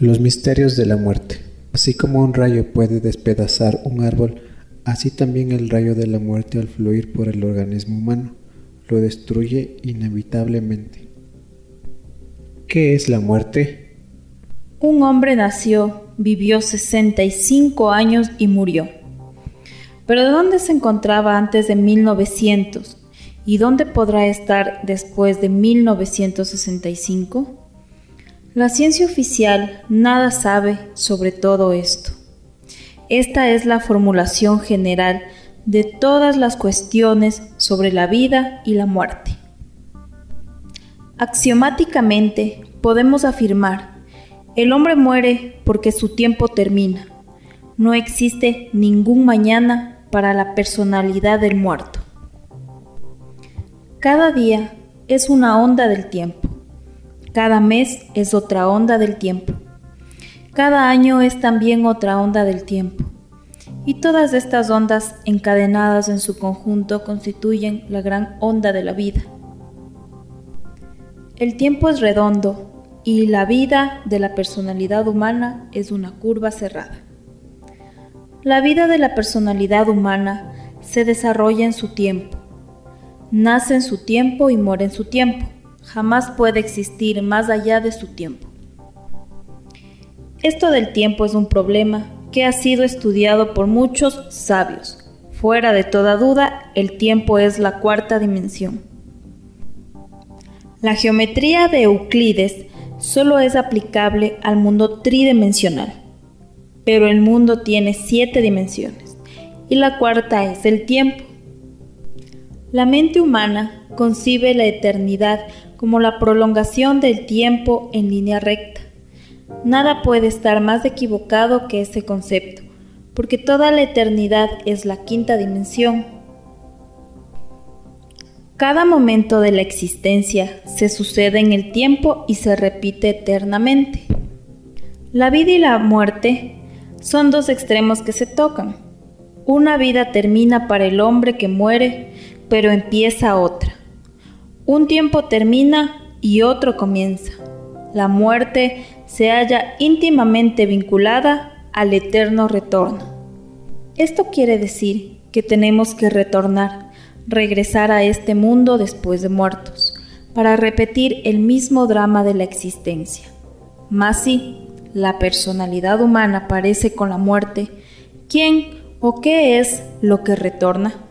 Los misterios de la muerte. Así como un rayo puede despedazar un árbol, así también el rayo de la muerte al fluir por el organismo humano lo destruye inevitablemente. ¿Qué es la muerte? Un hombre nació, vivió 65 años y murió. Pero ¿dónde se encontraba antes de 1900? ¿Y dónde podrá estar después de 1965? La ciencia oficial nada sabe sobre todo esto. Esta es la formulación general de todas las cuestiones sobre la vida y la muerte. Axiomáticamente podemos afirmar, el hombre muere porque su tiempo termina. No existe ningún mañana para la personalidad del muerto. Cada día es una onda del tiempo. Cada mes es otra onda del tiempo. Cada año es también otra onda del tiempo. Y todas estas ondas encadenadas en su conjunto constituyen la gran onda de la vida. El tiempo es redondo y la vida de la personalidad humana es una curva cerrada. La vida de la personalidad humana se desarrolla en su tiempo, nace en su tiempo y muere en su tiempo jamás puede existir más allá de su tiempo. Esto del tiempo es un problema que ha sido estudiado por muchos sabios. Fuera de toda duda, el tiempo es la cuarta dimensión. La geometría de Euclides solo es aplicable al mundo tridimensional, pero el mundo tiene siete dimensiones y la cuarta es el tiempo. La mente humana concibe la eternidad como la prolongación del tiempo en línea recta. Nada puede estar más equivocado que ese concepto, porque toda la eternidad es la quinta dimensión. Cada momento de la existencia se sucede en el tiempo y se repite eternamente. La vida y la muerte son dos extremos que se tocan. Una vida termina para el hombre que muere, pero empieza otra. Un tiempo termina y otro comienza. La muerte se halla íntimamente vinculada al eterno retorno. Esto quiere decir que tenemos que retornar, regresar a este mundo después de muertos, para repetir el mismo drama de la existencia. Más si la personalidad humana parece con la muerte, ¿quién o qué es lo que retorna?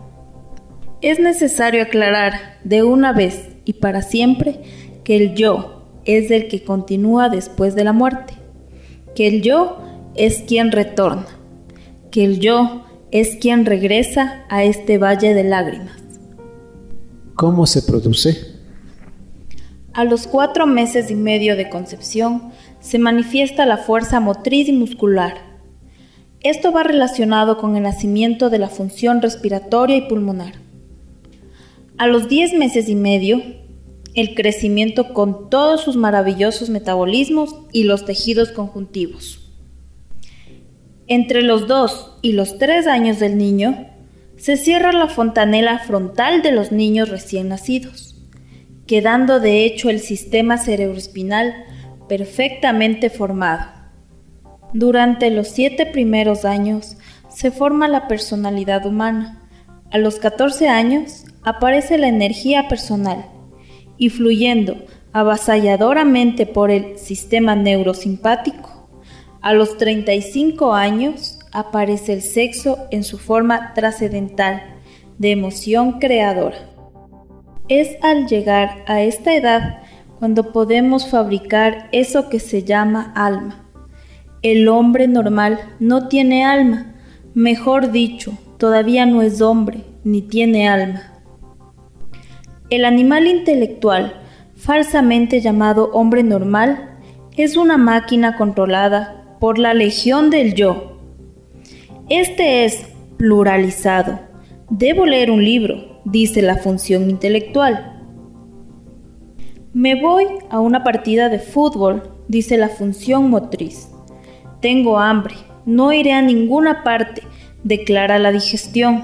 Es necesario aclarar de una vez y para siempre que el yo es el que continúa después de la muerte, que el yo es quien retorna, que el yo es quien regresa a este valle de lágrimas. ¿Cómo se produce? A los cuatro meses y medio de concepción se manifiesta la fuerza motriz y muscular. Esto va relacionado con el nacimiento de la función respiratoria y pulmonar. A los 10 meses y medio, el crecimiento con todos sus maravillosos metabolismos y los tejidos conjuntivos. Entre los 2 y los 3 años del niño, se cierra la fontanela frontal de los niños recién nacidos, quedando de hecho el sistema cerebroespinal perfectamente formado. Durante los siete primeros años se forma la personalidad humana. A los 14 años aparece la energía personal y fluyendo avasalladoramente por el sistema neurosimpático, a los 35 años aparece el sexo en su forma trascendental de emoción creadora. Es al llegar a esta edad cuando podemos fabricar eso que se llama alma. El hombre normal no tiene alma, mejor dicho, todavía no es hombre ni tiene alma. El animal intelectual, falsamente llamado hombre normal, es una máquina controlada por la legión del yo. Este es pluralizado. Debo leer un libro, dice la función intelectual. Me voy a una partida de fútbol, dice la función motriz. Tengo hambre, no iré a ninguna parte, declara la digestión.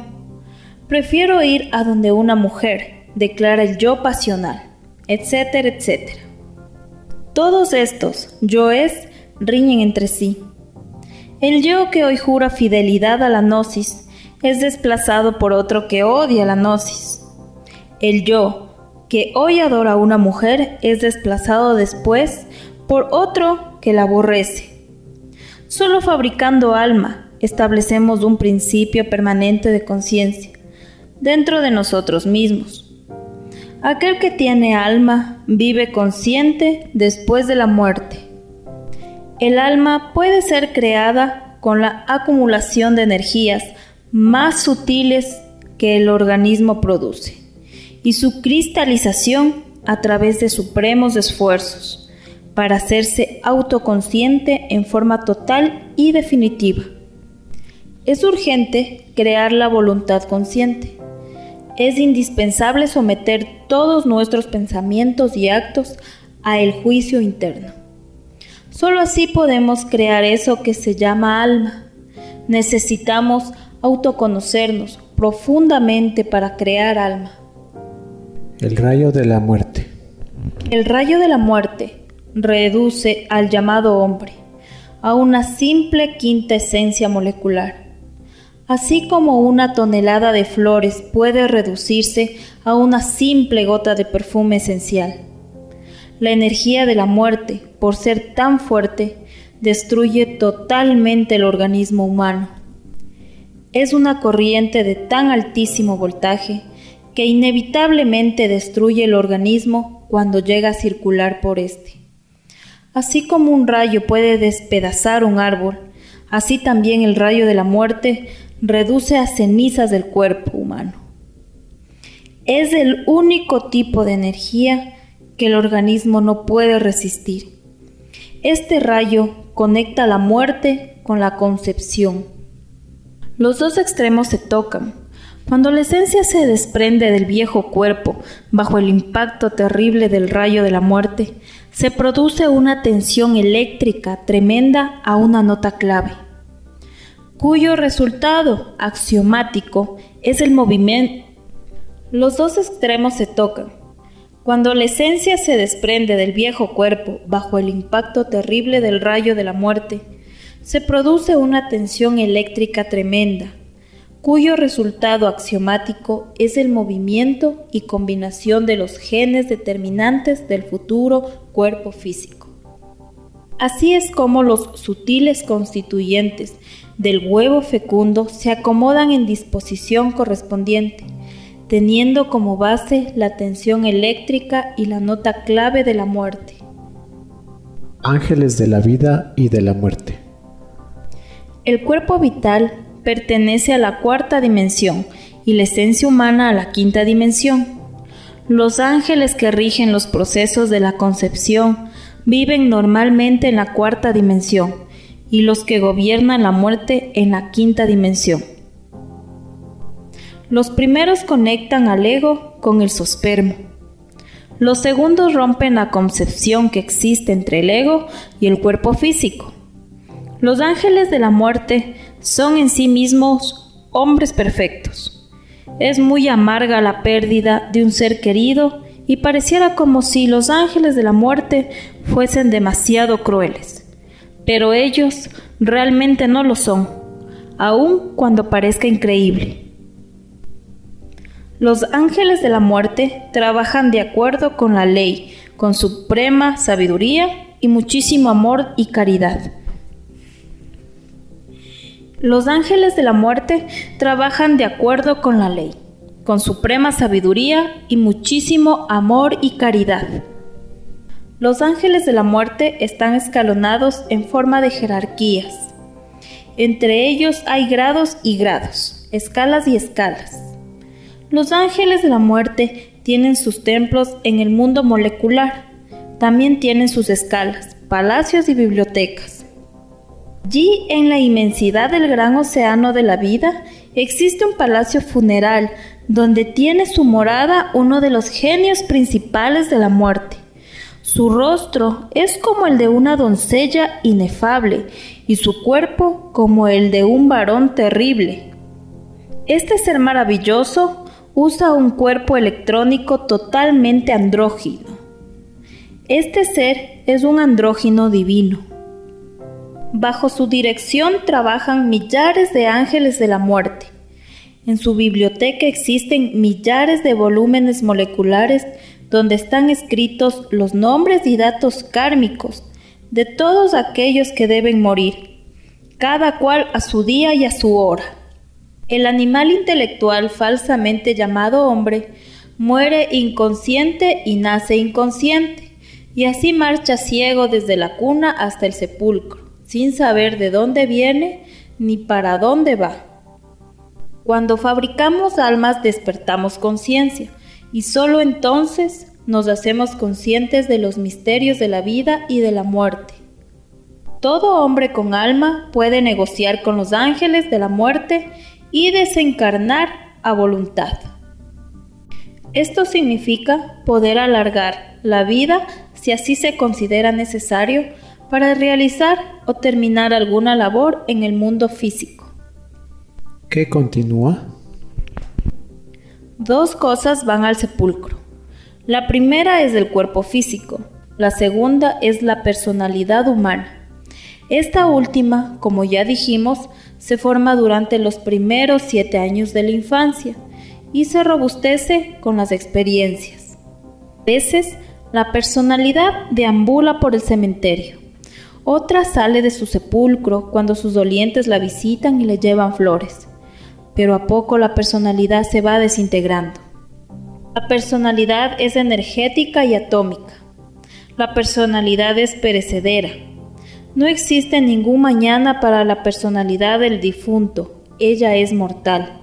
Prefiero ir a donde una mujer, declara el yo pasional, etcétera, etcétera. Todos estos yoes riñen entre sí. El yo que hoy jura fidelidad a la gnosis es desplazado por otro que odia la gnosis. El yo que hoy adora a una mujer es desplazado después por otro que la aborrece. Solo fabricando alma establecemos un principio permanente de conciencia dentro de nosotros mismos. Aquel que tiene alma vive consciente después de la muerte. El alma puede ser creada con la acumulación de energías más sutiles que el organismo produce y su cristalización a través de supremos esfuerzos para hacerse autoconsciente en forma total y definitiva. Es urgente crear la voluntad consciente. Es indispensable someter todos nuestros pensamientos y actos a el juicio interno. Solo así podemos crear eso que se llama alma. Necesitamos autoconocernos profundamente para crear alma. El rayo de la muerte. El rayo de la muerte reduce al llamado hombre a una simple quinta esencia molecular. Así como una tonelada de flores puede reducirse a una simple gota de perfume esencial. La energía de la muerte, por ser tan fuerte, destruye totalmente el organismo humano. Es una corriente de tan altísimo voltaje que inevitablemente destruye el organismo cuando llega a circular por este. Así como un rayo puede despedazar un árbol, así también el rayo de la muerte reduce a cenizas del cuerpo humano. Es el único tipo de energía que el organismo no puede resistir. Este rayo conecta la muerte con la concepción. Los dos extremos se tocan. Cuando la esencia se desprende del viejo cuerpo bajo el impacto terrible del rayo de la muerte, se produce una tensión eléctrica tremenda a una nota clave, cuyo resultado axiomático es el movimiento. Los dos extremos se tocan. Cuando la esencia se desprende del viejo cuerpo bajo el impacto terrible del rayo de la muerte, se produce una tensión eléctrica tremenda, cuyo resultado axiomático es el movimiento y combinación de los genes determinantes del futuro cuerpo físico. Así es como los sutiles constituyentes del huevo fecundo se acomodan en disposición correspondiente teniendo como base la tensión eléctrica y la nota clave de la muerte. Ángeles de la vida y de la muerte. El cuerpo vital pertenece a la cuarta dimensión y la esencia humana a la quinta dimensión. Los ángeles que rigen los procesos de la concepción viven normalmente en la cuarta dimensión y los que gobiernan la muerte en la quinta dimensión. Los primeros conectan al ego con el sospermo. Los segundos rompen la concepción que existe entre el ego y el cuerpo físico. Los ángeles de la muerte son en sí mismos hombres perfectos. Es muy amarga la pérdida de un ser querido y pareciera como si los ángeles de la muerte fuesen demasiado crueles. Pero ellos realmente no lo son, aun cuando parezca increíble. Los ángeles de la muerte trabajan de acuerdo con la ley, con suprema sabiduría y muchísimo amor y caridad. Los ángeles de la muerte trabajan de acuerdo con la ley, con suprema sabiduría y muchísimo amor y caridad. Los ángeles de la muerte están escalonados en forma de jerarquías. Entre ellos hay grados y grados, escalas y escalas. Los ángeles de la muerte tienen sus templos en el mundo molecular. También tienen sus escalas, palacios y bibliotecas. Allí, en la inmensidad del gran océano de la vida, existe un palacio funeral donde tiene su morada uno de los genios principales de la muerte. Su rostro es como el de una doncella inefable y su cuerpo como el de un varón terrible. Este ser maravilloso usa un cuerpo electrónico totalmente andrógino. Este ser es un andrógino divino. Bajo su dirección trabajan millares de ángeles de la muerte. En su biblioteca existen millares de volúmenes moleculares donde están escritos los nombres y datos kármicos de todos aquellos que deben morir, cada cual a su día y a su hora. El animal intelectual falsamente llamado hombre muere inconsciente y nace inconsciente, y así marcha ciego desde la cuna hasta el sepulcro sin saber de dónde viene ni para dónde va. Cuando fabricamos almas despertamos conciencia y solo entonces nos hacemos conscientes de los misterios de la vida y de la muerte. Todo hombre con alma puede negociar con los ángeles de la muerte y desencarnar a voluntad. Esto significa poder alargar la vida si así se considera necesario para realizar o terminar alguna labor en el mundo físico. ¿Qué continúa? Dos cosas van al sepulcro. La primera es el cuerpo físico, la segunda es la personalidad humana. Esta última, como ya dijimos, se forma durante los primeros siete años de la infancia y se robustece con las experiencias. A veces, la personalidad deambula por el cementerio otra sale de su sepulcro cuando sus dolientes la visitan y le llevan flores, pero a poco la personalidad se va desintegrando. La personalidad es energética y atómica. La personalidad es perecedera. No existe ningún mañana para la personalidad del difunto, ella es mortal.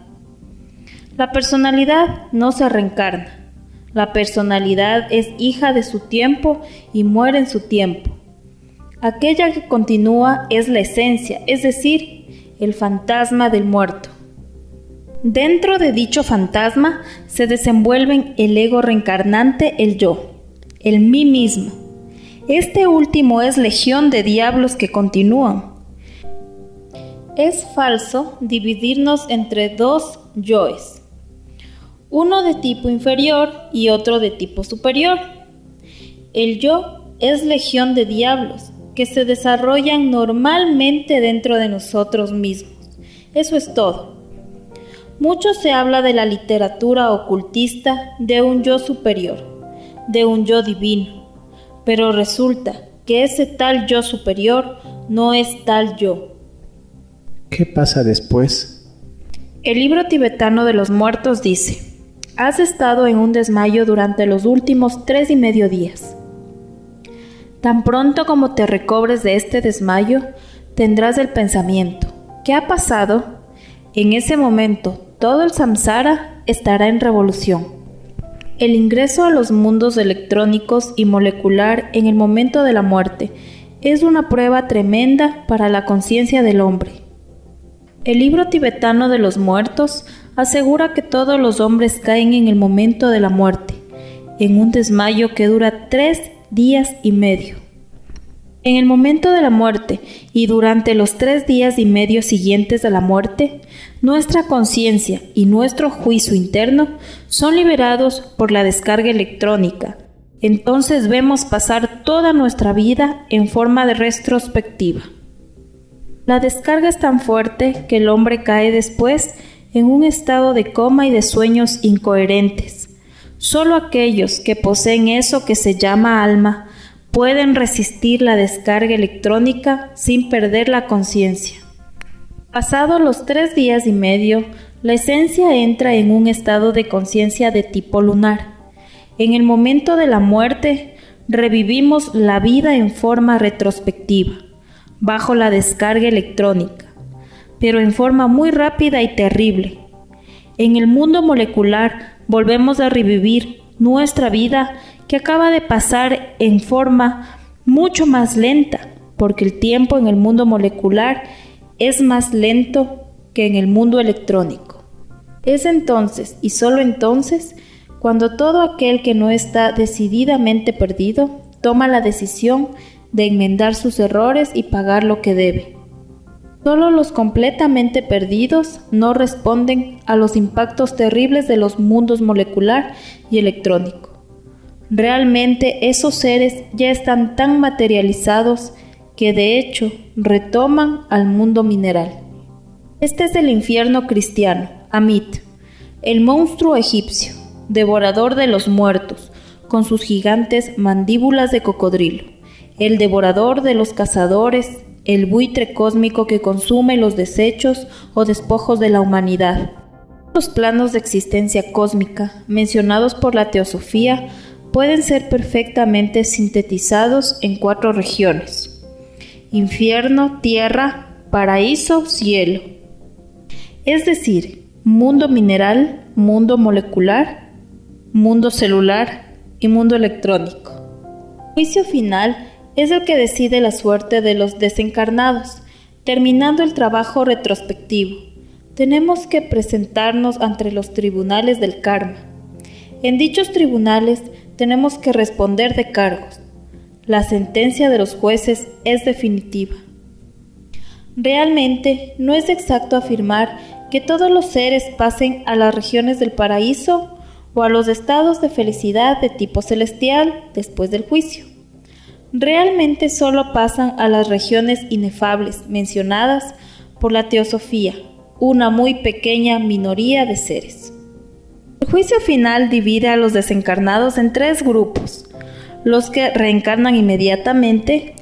La personalidad no se reencarna. La personalidad es hija de su tiempo y muere en su tiempo. Aquella que continúa es la esencia, es decir, el fantasma del muerto. Dentro de dicho fantasma se desenvuelven el ego reencarnante, el yo, el mí mismo. Este último es legión de diablos que continúan. Es falso dividirnos entre dos yoes, uno de tipo inferior y otro de tipo superior. El yo es legión de diablos que se desarrollan normalmente dentro de nosotros mismos. Eso es todo. Mucho se habla de la literatura ocultista de un yo superior, de un yo divino, pero resulta que ese tal yo superior no es tal yo. ¿Qué pasa después? El libro tibetano de los muertos dice, has estado en un desmayo durante los últimos tres y medio días. Tan pronto como te recobres de este desmayo, tendrás el pensamiento, ¿qué ha pasado? En ese momento, todo el samsara estará en revolución. El ingreso a los mundos electrónicos y molecular en el momento de la muerte es una prueba tremenda para la conciencia del hombre. El libro tibetano de los muertos asegura que todos los hombres caen en el momento de la muerte, en un desmayo que dura tres días y medio. En el momento de la muerte y durante los tres días y medio siguientes a la muerte, nuestra conciencia y nuestro juicio interno son liberados por la descarga electrónica. Entonces vemos pasar toda nuestra vida en forma de retrospectiva. La descarga es tan fuerte que el hombre cae después en un estado de coma y de sueños incoherentes Solo aquellos que poseen eso que se llama alma pueden resistir la descarga electrónica sin perder la conciencia. Pasados los tres días y medio, la esencia entra en un estado de conciencia de tipo lunar. En el momento de la muerte, revivimos la vida en forma retrospectiva, bajo la descarga electrónica, pero en forma muy rápida y terrible. En el mundo molecular volvemos a revivir nuestra vida que acaba de pasar en forma mucho más lenta, porque el tiempo en el mundo molecular es más lento que en el mundo electrónico. Es entonces, y solo entonces, cuando todo aquel que no está decididamente perdido toma la decisión de enmendar sus errores y pagar lo que debe. Solo los completamente perdidos no responden a los impactos terribles de los mundos molecular y electrónico. Realmente esos seres ya están tan materializados que de hecho retoman al mundo mineral. Este es el infierno cristiano, Amit, el monstruo egipcio, devorador de los muertos, con sus gigantes mandíbulas de cocodrilo, el devorador de los cazadores, el buitre cósmico que consume los desechos o despojos de la humanidad. Los planos de existencia cósmica mencionados por la teosofía pueden ser perfectamente sintetizados en cuatro regiones. Infierno, tierra, paraíso, cielo. Es decir, mundo mineral, mundo molecular, mundo celular y mundo electrónico. El juicio final es el que decide la suerte de los desencarnados, terminando el trabajo retrospectivo. Tenemos que presentarnos ante los tribunales del karma. En dichos tribunales tenemos que responder de cargos. La sentencia de los jueces es definitiva. Realmente no es exacto afirmar que todos los seres pasen a las regiones del paraíso o a los estados de felicidad de tipo celestial después del juicio realmente solo pasan a las regiones inefables mencionadas por la teosofía, una muy pequeña minoría de seres. El juicio final divide a los desencarnados en tres grupos, los que reencarnan inmediatamente,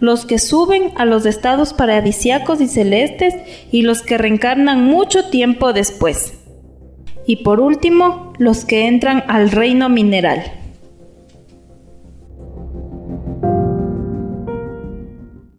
los que suben a los estados paradisiacos y celestes y los que reencarnan mucho tiempo después. Y por último, los que entran al reino mineral.